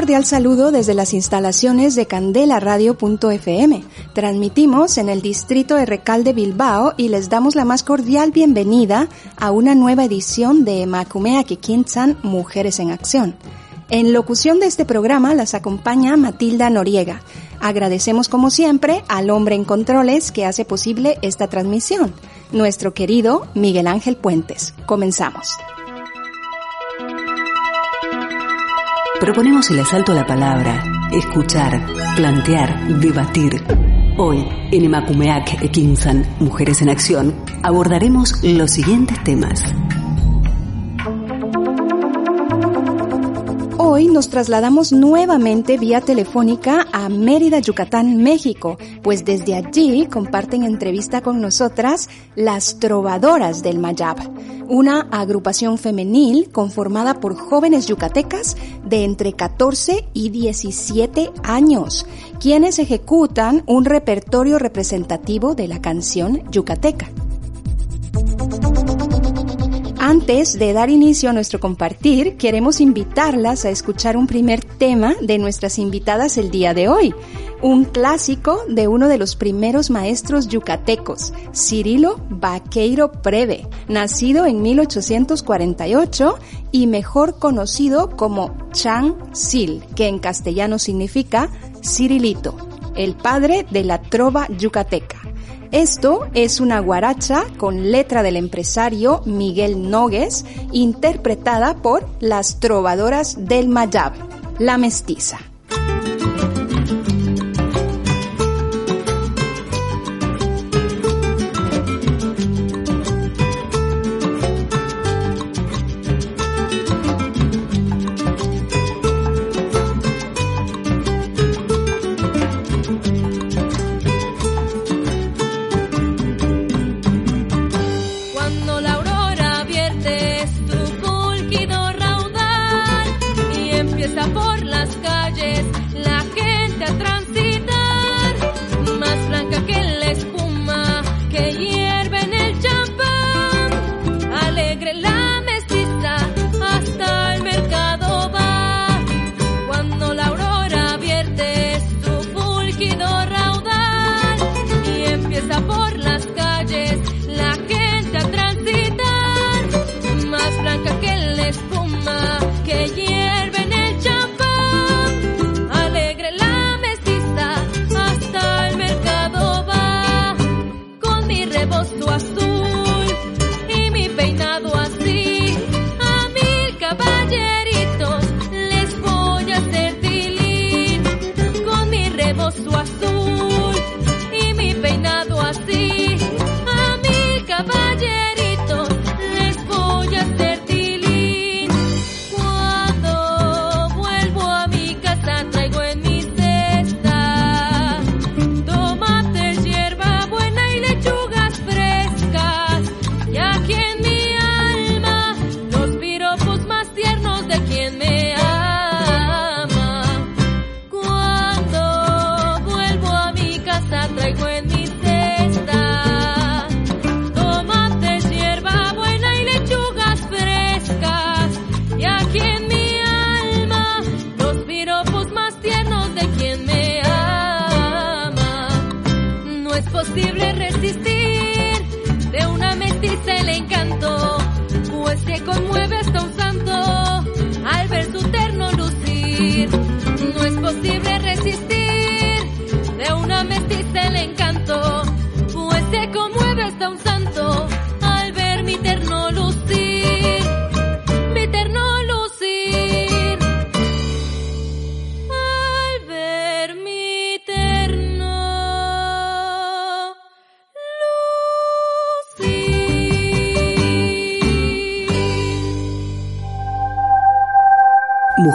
Cordial saludo desde las instalaciones de candelaradio.fm. Transmitimos en el distrito de Recalde Bilbao y les damos la más cordial bienvenida a una nueva edición de Macumea Kikinsan Mujeres en Acción. En locución de este programa las acompaña Matilda Noriega. Agradecemos como siempre al hombre en controles que hace posible esta transmisión, nuestro querido Miguel Ángel Puentes. Comenzamos. Proponemos el asalto a la palabra, escuchar, plantear, debatir. Hoy, en Emakumeak Ekinsan, Mujeres en Acción, abordaremos los siguientes temas. Hoy nos trasladamos nuevamente vía telefónica a Mérida, Yucatán, México, pues desde allí comparten entrevista con nosotras las Trovadoras del Mayab, una agrupación femenil conformada por jóvenes yucatecas de entre 14 y 17 años, quienes ejecutan un repertorio representativo de la canción yucateca. Antes de dar inicio a nuestro compartir, queremos invitarlas a escuchar un primer tema de nuestras invitadas el día de hoy, un clásico de uno de los primeros maestros yucatecos, Cirilo Vaqueiro Preve, nacido en 1848 y mejor conocido como Chan Sil, que en castellano significa Cirilito, el padre de la trova yucateca. Esto es una guaracha con letra del empresario Miguel Nogues, interpretada por las trovadoras del Mayab, la mestiza.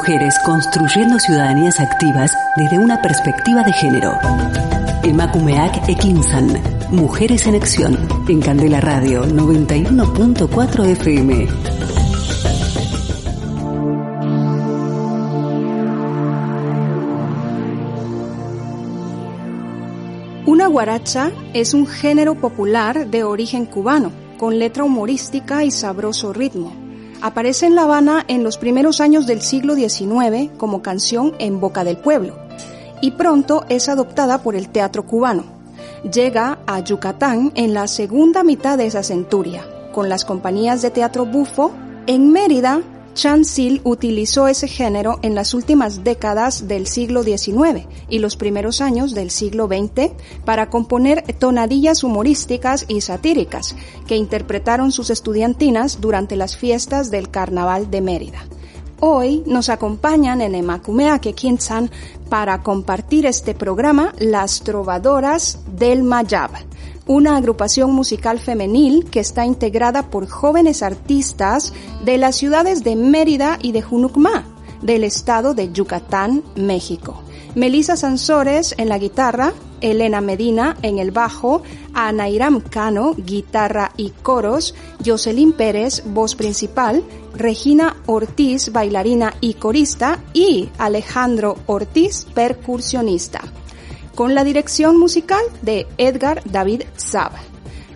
Mujeres construyendo ciudadanías activas desde una perspectiva de género. Emakumeak Ekinsan, Mujeres en Acción, en Candela Radio 91.4 FM. Una guaracha es un género popular de origen cubano, con letra humorística y sabroso ritmo. Aparece en La Habana en los primeros años del siglo XIX como canción en boca del pueblo y pronto es adoptada por el teatro cubano. Llega a Yucatán en la segunda mitad de esa centuria, con las compañías de teatro bufo. En Mérida Sil utilizó ese género en las últimas décadas del siglo XIX y los primeros años del siglo XX para componer tonadillas humorísticas y satíricas que interpretaron sus estudiantinas durante las fiestas del Carnaval de Mérida. Hoy nos acompañan en Emakumea Kekinsan para compartir este programa las trovadoras del Mayab, una agrupación musical femenil que está integrada por jóvenes artistas de las ciudades de Mérida y de Junucmá, del estado de Yucatán, México. Melissa Sansores en la guitarra, Elena Medina en el bajo, Anairam Cano, guitarra y coros, Jocelyn Pérez, voz principal, Regina Ortiz, bailarina y corista, y Alejandro Ortiz, percusionista con la dirección musical de Edgar David Saba.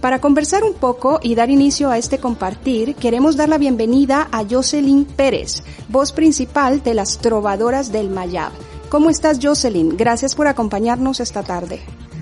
Para conversar un poco y dar inicio a este compartir, queremos dar la bienvenida a Jocelyn Pérez, voz principal de las Trovadoras del Mayab. ¿Cómo estás, Jocelyn? Gracias por acompañarnos esta tarde.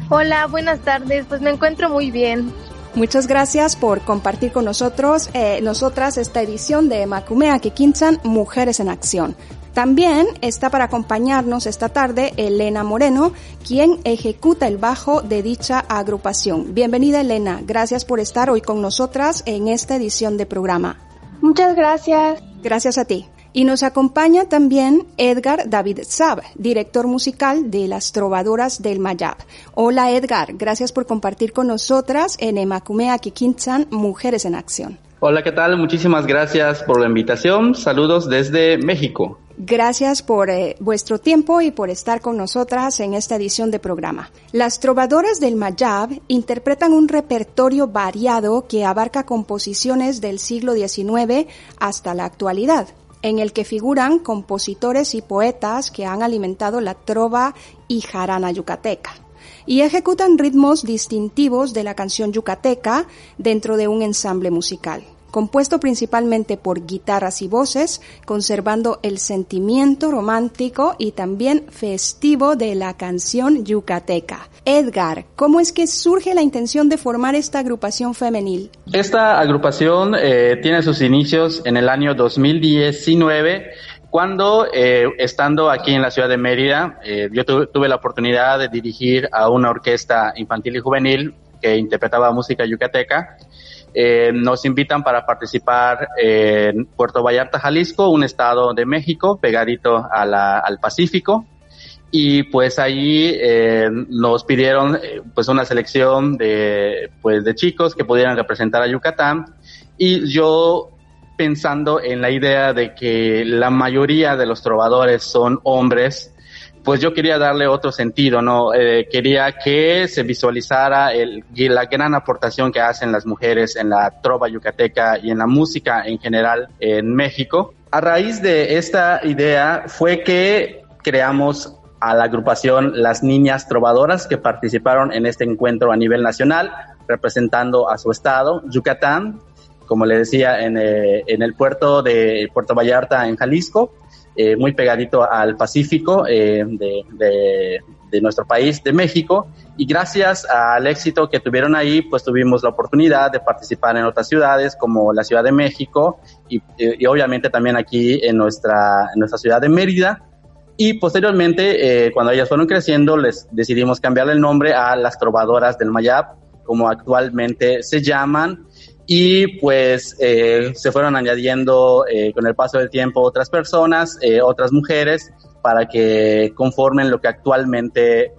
Hola, buenas tardes. Pues me encuentro muy bien. Muchas gracias por compartir con nosotros, eh, nosotras, esta edición de Macumea Kikinsan, Mujeres en Acción. También está para acompañarnos esta tarde Elena Moreno, quien ejecuta el bajo de dicha agrupación. Bienvenida Elena, gracias por estar hoy con nosotras en esta edición de programa. Muchas gracias. Gracias a ti. Y nos acompaña también Edgar David Sab, director musical de las Trovadoras del Mayab. Hola Edgar, gracias por compartir con nosotras en Emakumea Kikinsan Mujeres en Acción. Hola, ¿qué tal? Muchísimas gracias por la invitación. Saludos desde México. Gracias por eh, vuestro tiempo y por estar con nosotras en esta edición de programa. Las trovadoras del Mayab interpretan un repertorio variado que abarca composiciones del siglo XIX hasta la actualidad, en el que figuran compositores y poetas que han alimentado la trova y jarana yucateca y ejecutan ritmos distintivos de la canción yucateca dentro de un ensamble musical compuesto principalmente por guitarras y voces, conservando el sentimiento romántico y también festivo de la canción yucateca. Edgar, ¿cómo es que surge la intención de formar esta agrupación femenil? Esta agrupación eh, tiene sus inicios en el año 2019 cuando, eh, estando aquí en la ciudad de Mérida, eh, yo tuve la oportunidad de dirigir a una orquesta infantil y juvenil que interpretaba música yucateca eh, nos invitan para participar en Puerto Vallarta, Jalisco, un estado de México pegadito al Pacífico. Y pues ahí eh, nos pidieron eh, pues una selección de, pues de chicos que pudieran representar a Yucatán. Y yo pensando en la idea de que la mayoría de los trovadores son hombres, pues yo quería darle otro sentido, ¿no? Eh, quería que se visualizara la gran aportación que hacen las mujeres en la trova yucateca y en la música en general en México. A raíz de esta idea fue que creamos a la agrupación Las Niñas Trovadoras que participaron en este encuentro a nivel nacional, representando a su estado, Yucatán, como le decía, en, eh, en el puerto de Puerto Vallarta, en Jalisco, eh, muy pegadito al Pacífico eh, de, de, nuestro país, de México, y gracias al éxito que tuvieron ahí, pues tuvimos la oportunidad de participar en otras ciudades como la Ciudad de México y, y obviamente también aquí en nuestra, en nuestra ciudad de Mérida. Y posteriormente, eh, cuando ellas fueron creciendo, les decidimos cambiarle el nombre a las Trovadoras del Mayab, como actualmente se llaman, y pues eh, se fueron añadiendo eh, con el paso del tiempo otras personas, eh, otras mujeres, para que conformen lo que actualmente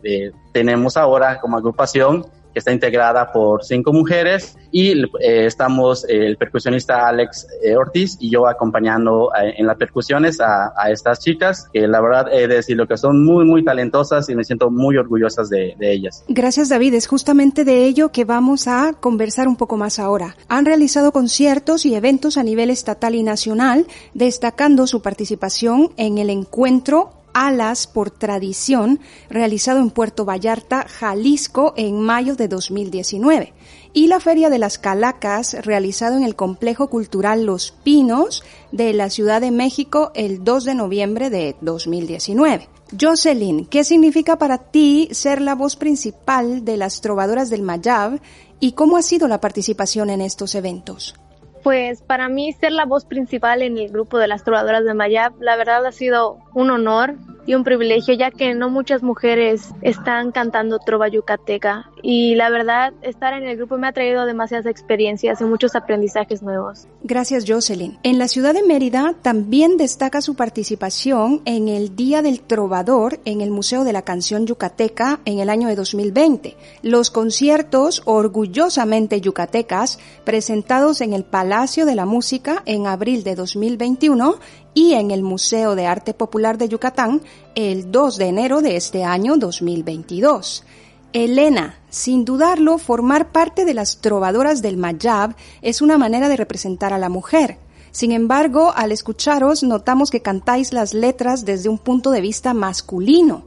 tenemos ahora como agrupación que está integrada por cinco mujeres y eh, estamos el percusionista Alex eh, Ortiz y yo acompañando eh, en las percusiones a, a, estas chicas que la verdad he de decirlo que son muy muy talentosas y me siento muy orgullosas de, de ellas. Gracias David, es justamente de ello que vamos a conversar un poco más ahora. Han realizado conciertos y eventos a nivel estatal y nacional, destacando su participación en el encuentro Alas por Tradición, realizado en Puerto Vallarta, Jalisco, en mayo de 2019, y la Feria de las Calacas, realizado en el Complejo Cultural Los Pinos de la Ciudad de México el 2 de noviembre de 2019. Jocelyn, ¿qué significa para ti ser la voz principal de las trovadoras del Mayab y cómo ha sido la participación en estos eventos? Pues para mí ser la voz principal en el grupo de las trovadoras de Mayab, la verdad ha sido un honor y un privilegio, ya que no muchas mujeres están cantando trova yucateca. Y la verdad, estar en el grupo me ha traído demasiadas experiencias y muchos aprendizajes nuevos. Gracias, Jocelyn. En la ciudad de Mérida también destaca su participación en el Día del Trovador en el Museo de la Canción Yucateca en el año de 2020. Los conciertos orgullosamente yucatecas presentados en el Palacio de la Música en abril de 2021 y en el Museo de Arte Popular de Yucatán el 2 de enero de este año 2022. Elena, sin dudarlo, formar parte de las trovadoras del Mayab es una manera de representar a la mujer. Sin embargo, al escucharos notamos que cantáis las letras desde un punto de vista masculino.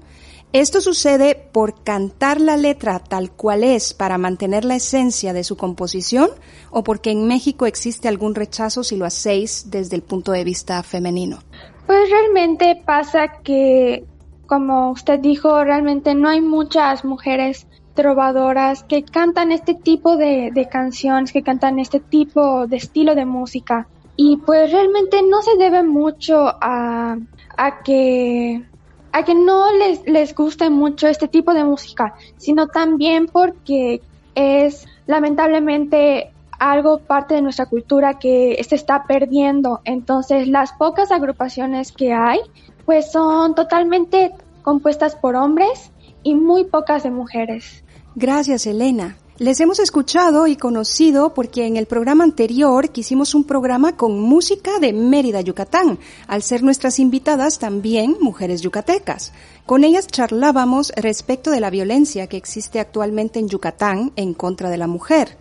Esto sucede por cantar la letra tal cual es para mantener la esencia de su composición o porque en México existe algún rechazo si lo hacéis desde el punto de vista femenino. Pues realmente pasa que, como usted dijo, realmente no hay muchas mujeres trovadoras que cantan este tipo de, canciones, que cantan este tipo de estilo de música. Y pues realmente no se debe mucho a, a que a que no les, les guste mucho este tipo de música, sino también porque es lamentablemente algo parte de nuestra cultura que se está perdiendo. Entonces, las pocas agrupaciones que hay, pues son totalmente compuestas por hombres y muy pocas de mujeres. Gracias, Elena. Les hemos escuchado y conocido porque en el programa anterior quisimos un programa con música de Mérida, Yucatán, al ser nuestras invitadas también mujeres yucatecas. Con ellas charlábamos respecto de la violencia que existe actualmente en Yucatán en contra de la mujer.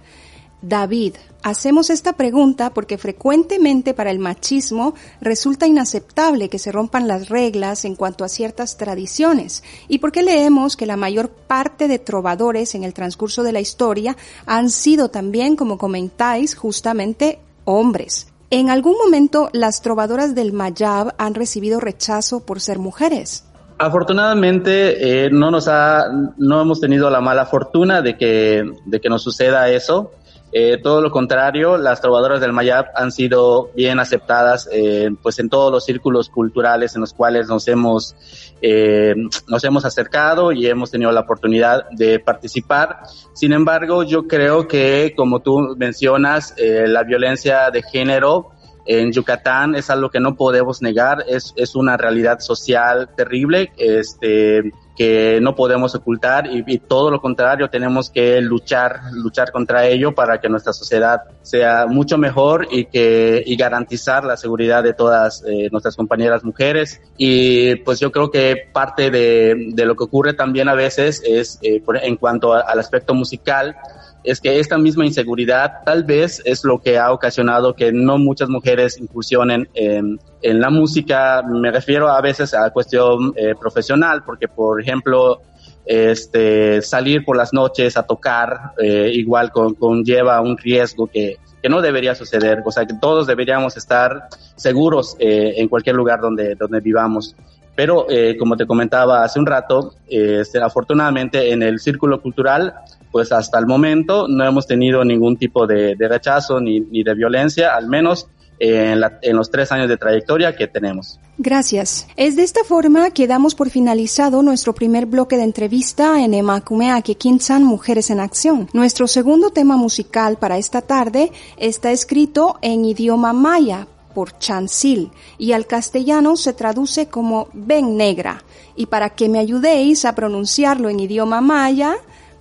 David, hacemos esta pregunta porque frecuentemente para el machismo resulta inaceptable que se rompan las reglas en cuanto a ciertas tradiciones y porque leemos que la mayor parte de trovadores en el transcurso de la historia han sido también, como comentáis, justamente hombres. ¿En algún momento las trovadoras del Mayab han recibido rechazo por ser mujeres? Afortunadamente eh, no nos ha, no hemos tenido la mala fortuna de que, de que nos suceda eso. Eh, todo lo contrario, las trovadoras del Mayab han sido bien aceptadas eh, pues en todos los círculos culturales en los cuales nos hemos, eh, nos hemos acercado y hemos tenido la oportunidad de participar. Sin embargo, yo creo que, como tú mencionas, eh, la violencia de género en Yucatán es algo que no podemos negar, es, es una realidad social terrible. Este, que no podemos ocultar y, todo lo contrario, tenemos que luchar, luchar contra ello para que nuestra sociedad sea mucho mejor y que y garantizar la seguridad de todas eh, nuestras compañeras mujeres. Y pues yo creo que parte de, de lo que ocurre también a veces es eh, en cuanto al aspecto musical, es que esta misma inseguridad tal vez es lo que ha ocasionado que no muchas mujeres incursionen en, la música. Me refiero a veces a cuestión eh, profesional, porque por ejemplo, este, salir por las noches a tocar eh, igual conlleva un riesgo que, que no debería suceder. O sea, que todos deberíamos estar seguros eh, en cualquier lugar donde, donde vivamos. Pero, eh, como te comentaba hace un rato, este, afortunadamente en el círculo cultural pues hasta el momento no hemos tenido ningún tipo de, rechazo ni, de violencia, al menos en, los tres años de trayectoria que tenemos. Gracias. Es de esta forma que damos por finalizado nuestro primer bloque de entrevista en Emakumeake Kinsan Mujeres en Acción. Nuestro segundo tema musical para esta tarde está escrito en idioma maya por Chansil y al castellano se traduce como Ven Negra. Y para que me ayudéis a pronunciarlo en idioma maya,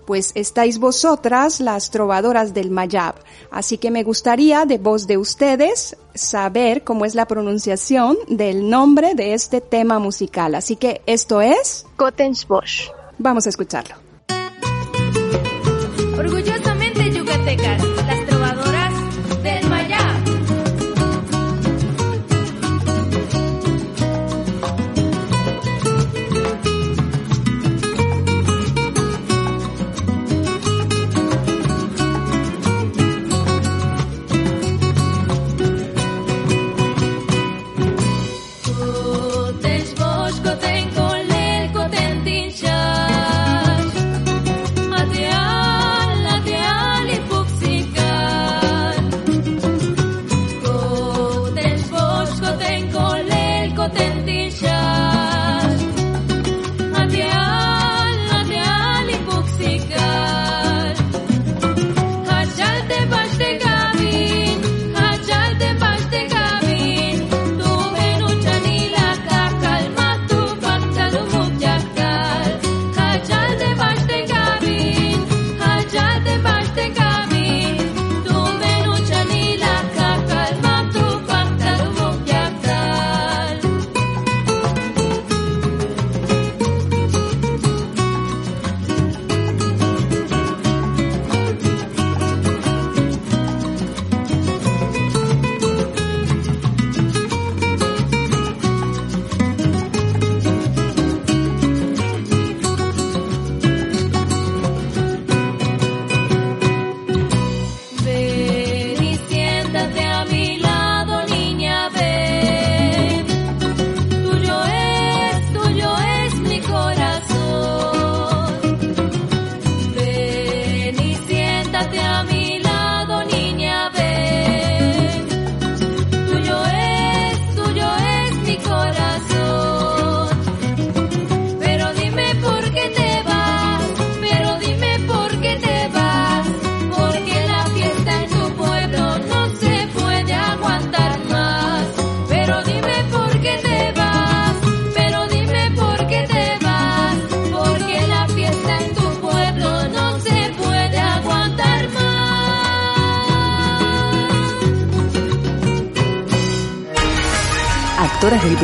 pues estáis vosotras las trovadoras del Mayab. Así que me gustaría de voz de ustedes saber cómo es la pronunciación del nombre de este tema musical. Así que esto es... Bosch. Vamos a escucharlo.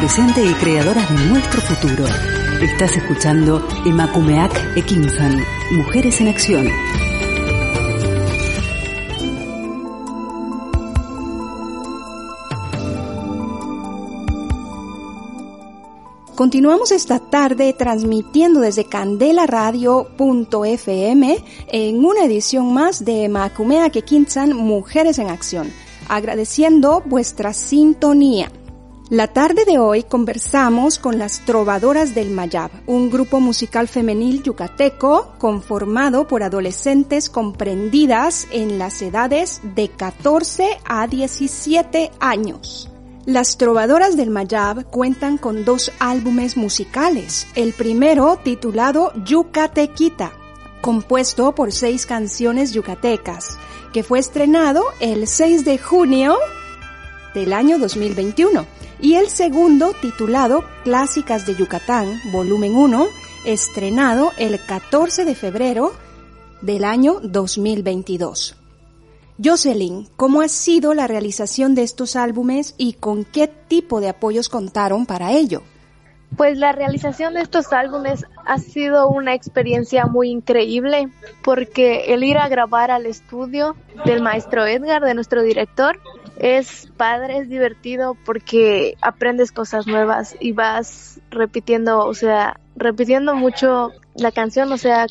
Presente y creadoras de nuestro futuro. Estás escuchando Emakumeak Ekinsan, Mujeres en Acción. Continuamos esta tarde transmitiendo desde candelaradio.fm en una edición más de Macumea Kekinsan Mujeres en Acción, agradeciendo vuestra sintonía. La tarde de hoy conversamos con las Trovadoras del Mayab, un grupo musical femenil yucateco conformado por adolescentes comprendidas en las edades de 14 a 17 años. Las Trovadoras del Mayab cuentan con dos álbumes musicales. El primero, titulado Yucatequita, compuesto por seis canciones yucatecas, que fue estrenado el 6 de junio del año 2021. Y el segundo, titulado Clásicas de Yucatán, volumen 1, estrenado el 14 de febrero del año 2022. Jocelyn, ¿cómo ha sido la realización de estos álbumes y con qué tipo de apoyos contaron para ello? Pues la realización de estos álbumes ha sido una experiencia muy increíble porque el ir a grabar al estudio del maestro Edgar, de nuestro director, es padre, es divertido porque aprendes cosas nuevas y vas repitiendo, o sea, repitiendo mucho la canción, o sea,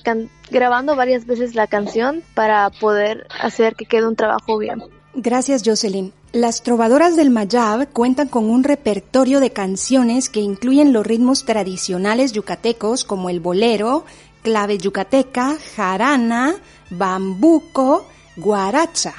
grabando varias veces la canción para poder hacer que quede un trabajo bien. Gracias, Jocelyn. Las trovadoras del Mayab cuentan con un repertorio de canciones que incluyen los ritmos tradicionales yucatecos como el bolero, clave yucateca, jarana, bambuco, guaracha.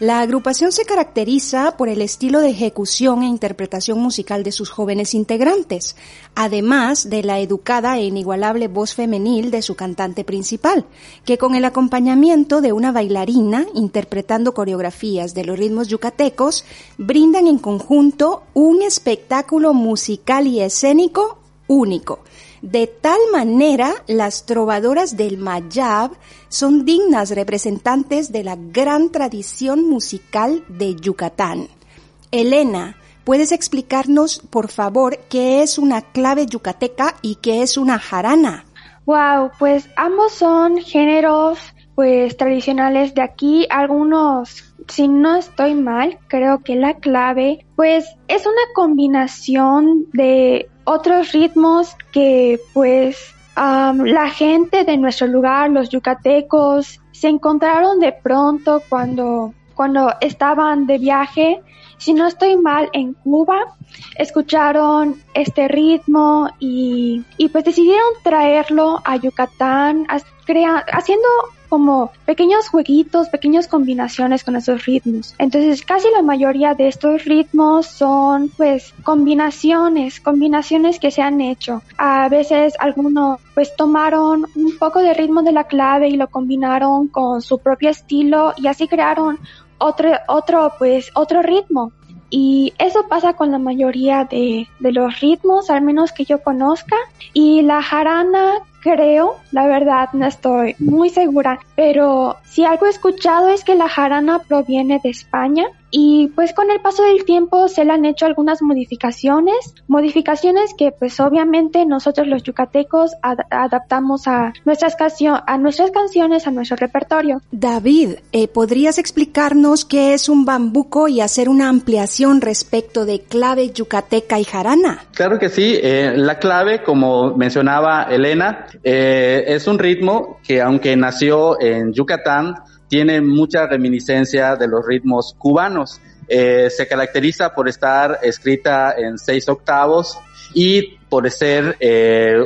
La agrupación se caracteriza por el estilo de ejecución e interpretación musical de sus jóvenes integrantes, además de la educada e inigualable voz femenil de su cantante principal, que con el acompañamiento de una bailarina interpretando coreografías de los ritmos yucatecos, brindan en conjunto un espectáculo musical y escénico único. De tal manera, las trovadoras del Mayab son dignas representantes de la gran tradición musical de Yucatán. Elena, ¿puedes explicarnos, por favor, qué es una clave yucateca y qué es una jarana? Wow, pues ambos son géneros pues tradicionales de aquí, algunos si no estoy mal, creo que la clave pues es una combinación de otros ritmos que pues la gente de nuestro lugar, los yucatecos, se encontraron de pronto cuando, cuando estaban de viaje. Si no estoy mal, en Cuba, escucharon este ritmo y, y pues decidieron traerlo a Yucatán, haciendo como pequeños jueguitos, pequeñas combinaciones con esos ritmos. Entonces casi la mayoría de estos ritmos son pues combinaciones, combinaciones que se han hecho. A veces algunos pues tomaron un poco de ritmo de la clave y lo combinaron con su propio estilo y así crearon otro, otro pues otro ritmo. Y eso pasa con la mayoría de, de los ritmos, al menos que yo conozca. Y la jarana creo, la verdad no estoy muy segura, pero si algo he escuchado es que la jarana proviene de España y pues con el paso del tiempo se le han hecho algunas modificaciones, modificaciones que pues obviamente nosotros los yucatecos adaptamos a nuestras, a nuestras canciones, a nuestro repertorio. David, eh, ¿podrías explicarnos qué es un bambuco y hacer una ampliación respecto de clave yucateca y jarana? Claro que sí, eh, la clave, como mencionaba Elena, eh, es un ritmo que aunque nació en Yucatán, tiene mucha reminiscencia de los ritmos cubanos. Eh, se caracteriza por estar escrita en seis octavos y por ser, eh,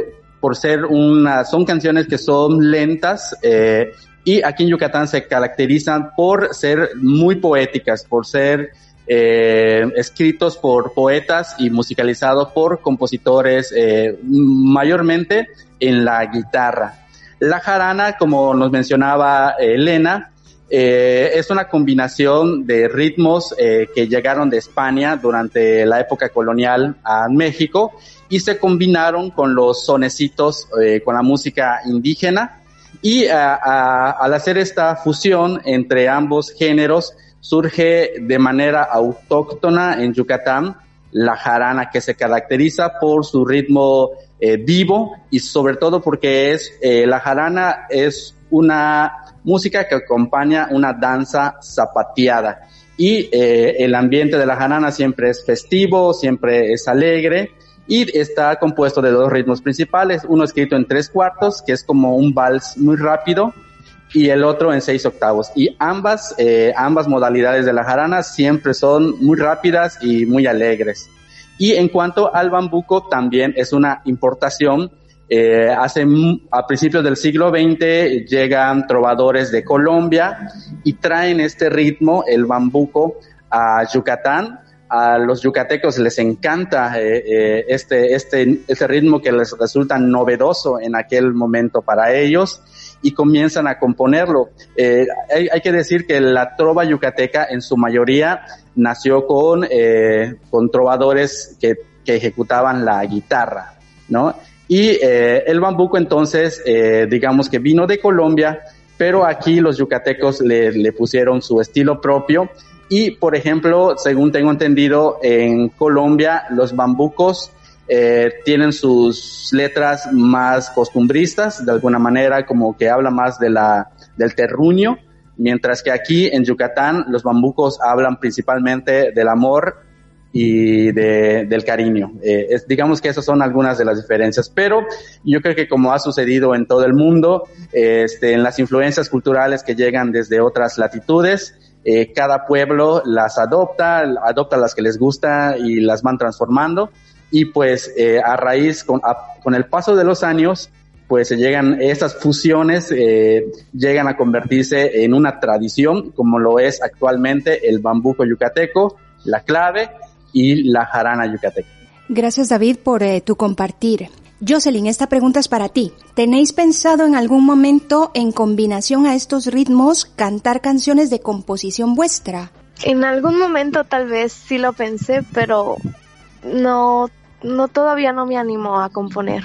por ser una, son canciones que son lentas eh, y aquí en Yucatán se caracterizan por ser muy poéticas, por ser escritos por poetas y musicalizados por compositores mayormente en la guitarra. La jarana, como nos mencionaba Elena, eh, es una combinación de ritmos eh, que llegaron de España durante la época colonial a México y se combinaron con los sonecitos, eh, con la música indígena. Y al hacer esta fusión entre ambos géneros, surge de manera autóctona en Yucatán la jarana, que se caracteriza por su ritmo vivo y sobre todo porque es la jarana es una música que acompaña una danza zapateada. Y eh, el ambiente de la jarana siempre es festivo, siempre es alegre y está compuesto de dos ritmos principales, uno escrito en tres cuartos, que es como un vals muy rápido, y el otro en seis octavos. Y ambas, eh, ambas modalidades de la jarana siempre son muy rápidas y muy alegres. Y en cuanto al bambuco, también es una importación eh, hace, a principios del siglo XX llegan trovadores de Colombia y traen este ritmo, el bambuco, a Yucatán. A los yucatecos les encanta eh, eh, este, este, este ritmo que les resulta novedoso en aquel momento para ellos y comienzan a componerlo. hay, hay, que decir que la trova yucateca en su mayoría nació con, con trovadores que, que ejecutaban la guitarra, ¿no? Y eh, el bambuco entonces, eh, digamos que vino de Colombia, pero aquí los yucatecos le, le, pusieron su estilo propio. Y, por ejemplo, según tengo entendido, en Colombia los bambucos eh, tienen sus letras más costumbristas, de alguna manera, como que habla más de la, del terruño, mientras que aquí en Yucatán los bambucos hablan principalmente del amor y de, del cariño. Eh, digamos que esas son algunas de las diferencias, pero yo creo que como ha sucedido en todo el mundo, este, en las influencias culturales que llegan desde otras latitudes, eh, cada pueblo las adopta, adopta las que les gusta y las van transformando y pues eh, a raíz, con, el paso de los años, pues se llegan, estas fusiones llegan a convertirse en una tradición, como lo es actualmente el bambuco yucateco, la clave y la jarana yucateca. Gracias David por eh, tu compartir. Jocelyn, esta pregunta es para ti. ¿Tenéis pensado en algún momento, en combinación a estos ritmos, cantar canciones de composición vuestra? En algún momento tal vez sí lo pensé, pero no, no todavía no me animo a componer.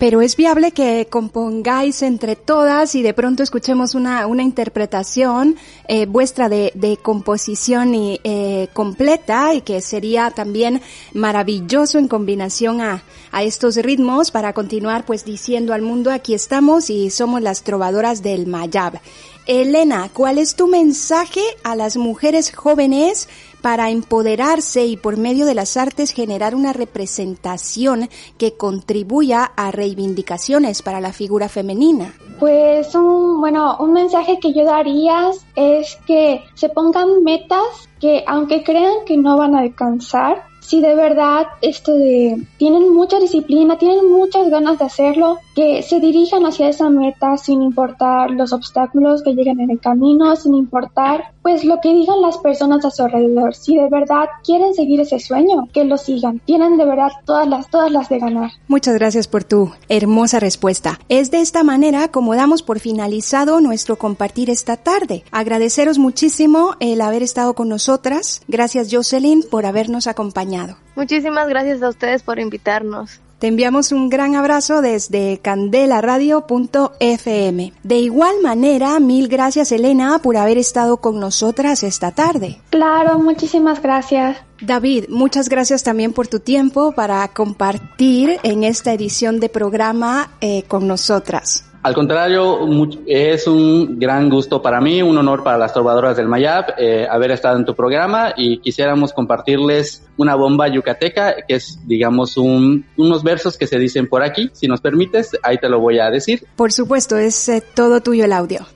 Pero es viable que compongáis entre todas y de pronto escuchemos una, una interpretación eh, vuestra de, de, composición y, eh, completa y que sería también maravilloso en combinación a, a estos ritmos para continuar pues diciendo al mundo aquí estamos y somos las trovadoras del Mayab. Elena, ¿cuál es tu mensaje a las mujeres jóvenes para empoderarse y por medio de las artes generar una representación que contribuya a reivindicaciones para la figura femenina? Pues un, bueno, un mensaje que yo daría es que se pongan metas que aunque crean que no van a alcanzar, si de verdad esto de tienen mucha disciplina, tienen muchas ganas de hacerlo, que se dirijan hacia esa meta sin importar los obstáculos que lleguen en el camino, sin importar pues lo que digan las personas a su alrededor. Si de verdad quieren seguir ese sueño, que lo sigan. Tienen de verdad todas las todas las de ganar. Muchas gracias por tu hermosa respuesta. Es de esta manera como damos por finalizado nuestro compartir esta tarde. Agradeceros muchísimo el haber estado con nosotras. Gracias Jocelyn por habernos acompañado. Muchísimas gracias a ustedes por invitarnos. Te enviamos un gran abrazo desde candelaradio.fm. De igual manera, mil gracias Elena por haber estado con nosotras esta tarde. Claro, muchísimas gracias. David, muchas gracias también por tu tiempo para compartir en esta edición de programa eh, con nosotras. Al contrario, es un gran gusto para mí, un honor para las trovadoras del Mayab eh, haber estado en tu programa y quisiéramos compartirles una bomba yucateca, que es, digamos, un, unos versos que se dicen por aquí. Si nos permites, ahí te lo voy a decir. Por supuesto, es eh, todo tuyo el audio.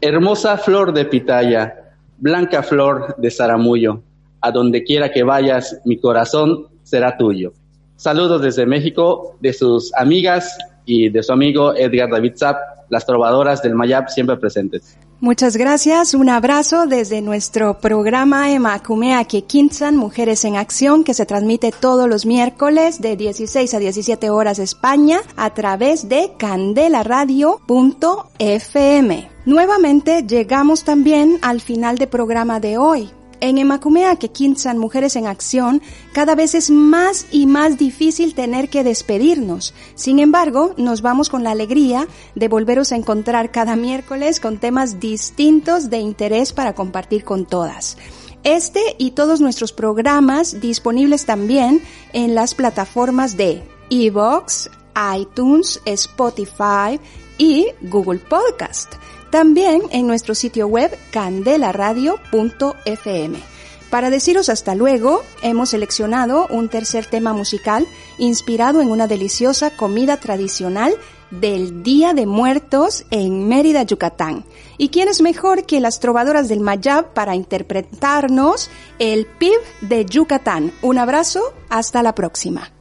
Hermosa flor de pitaya, blanca flor de zaramullo, a donde quiera que vayas, mi corazón será tuyo. Saludos desde México, de sus amigas y de su amigo Edgar David Zapp, las trovadoras del Mayab siempre presentes. Muchas gracias, un abrazo desde nuestro programa Emakumea Quinzan Mujeres en Acción que se transmite todos los miércoles de 16 a 17 horas España a través de candelaradio.fm. Nuevamente llegamos también al final del programa de hoy. En Emacumea que Quinzan Mujeres en Acción, cada vez es más y más difícil tener que despedirnos. Sin embargo, nos vamos con la alegría de volveros a encontrar cada miércoles con temas distintos de interés para compartir con todas. Este y todos nuestros programas disponibles también en las plataformas de Evox, iTunes, Spotify y Google Podcast. También en nuestro sitio web candelaradio.fm. Para deciros hasta luego, hemos seleccionado un tercer tema musical inspirado en una deliciosa comida tradicional del Día de Muertos en Mérida, Yucatán. ¿Y quién es mejor que las trovadoras del Mayab para interpretarnos el PIB de Yucatán? Un abrazo, hasta la próxima.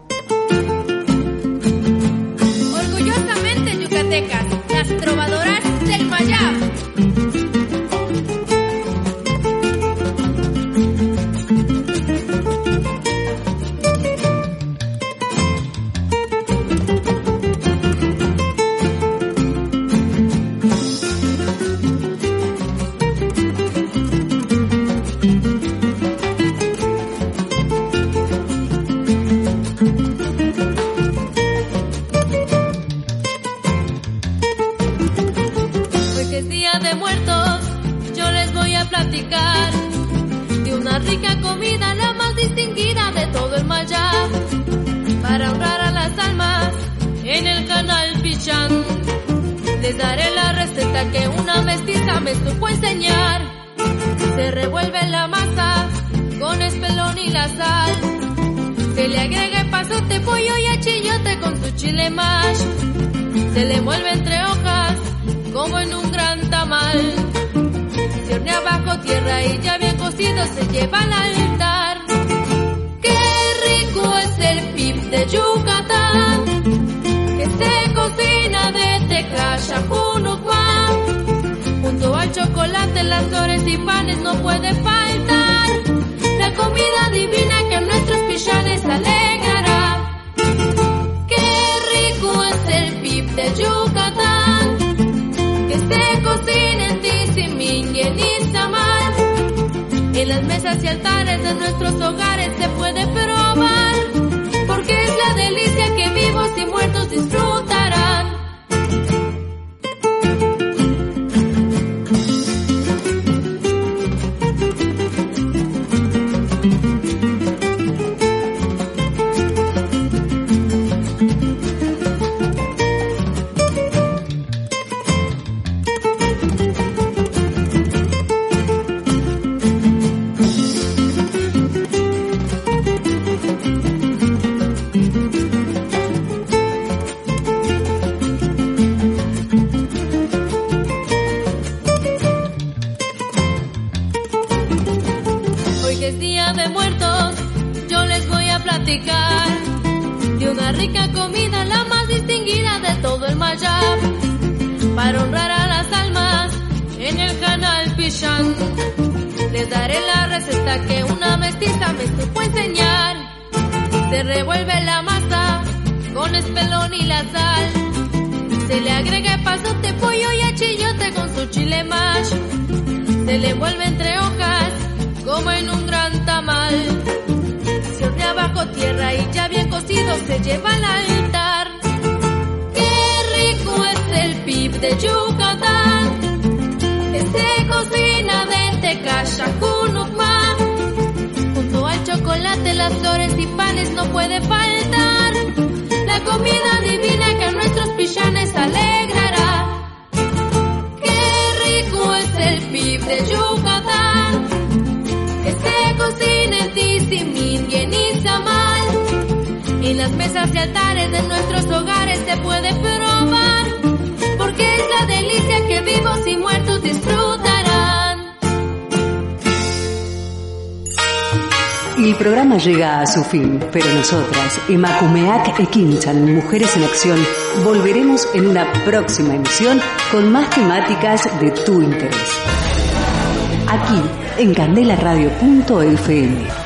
Orgullosamente yucatecas, las trovadoras del Mayab. Agrega pasote, pollo y achillote con su chile mash. Se le envuelve entre hojas como en un gran tamal. Se hornea bajo tierra y ya bien cocido se lleva al altar. Qué rico es el pip de Yucatán, que se cocina desde Cachapunucuán. Junto al chocolate, las flores y panes no puede faltar. La comida divina mesas y altares de nuestros hogares se puede probar, porque es la delicia que vivos y muertos disfrutarán. Lleva al altar. Qué rico es el pip de Yucatán. Este cocina de Tecaya, Junucma. Junto al chocolate, las flores y panes no puede faltar. La comida divina que a nuestros pichanes alegrará. Mesas y altares de nuestros hogares se puede probar. Porque es la delicia que vivos y muertos disfrutarán. El programa llega a su fin, pero nosotras, Emakumeak Ekinchan, Mujeres en Acción, volveremos en una próxima emisión con más temáticas de tu interés. Aquí, en candelaradio.fm.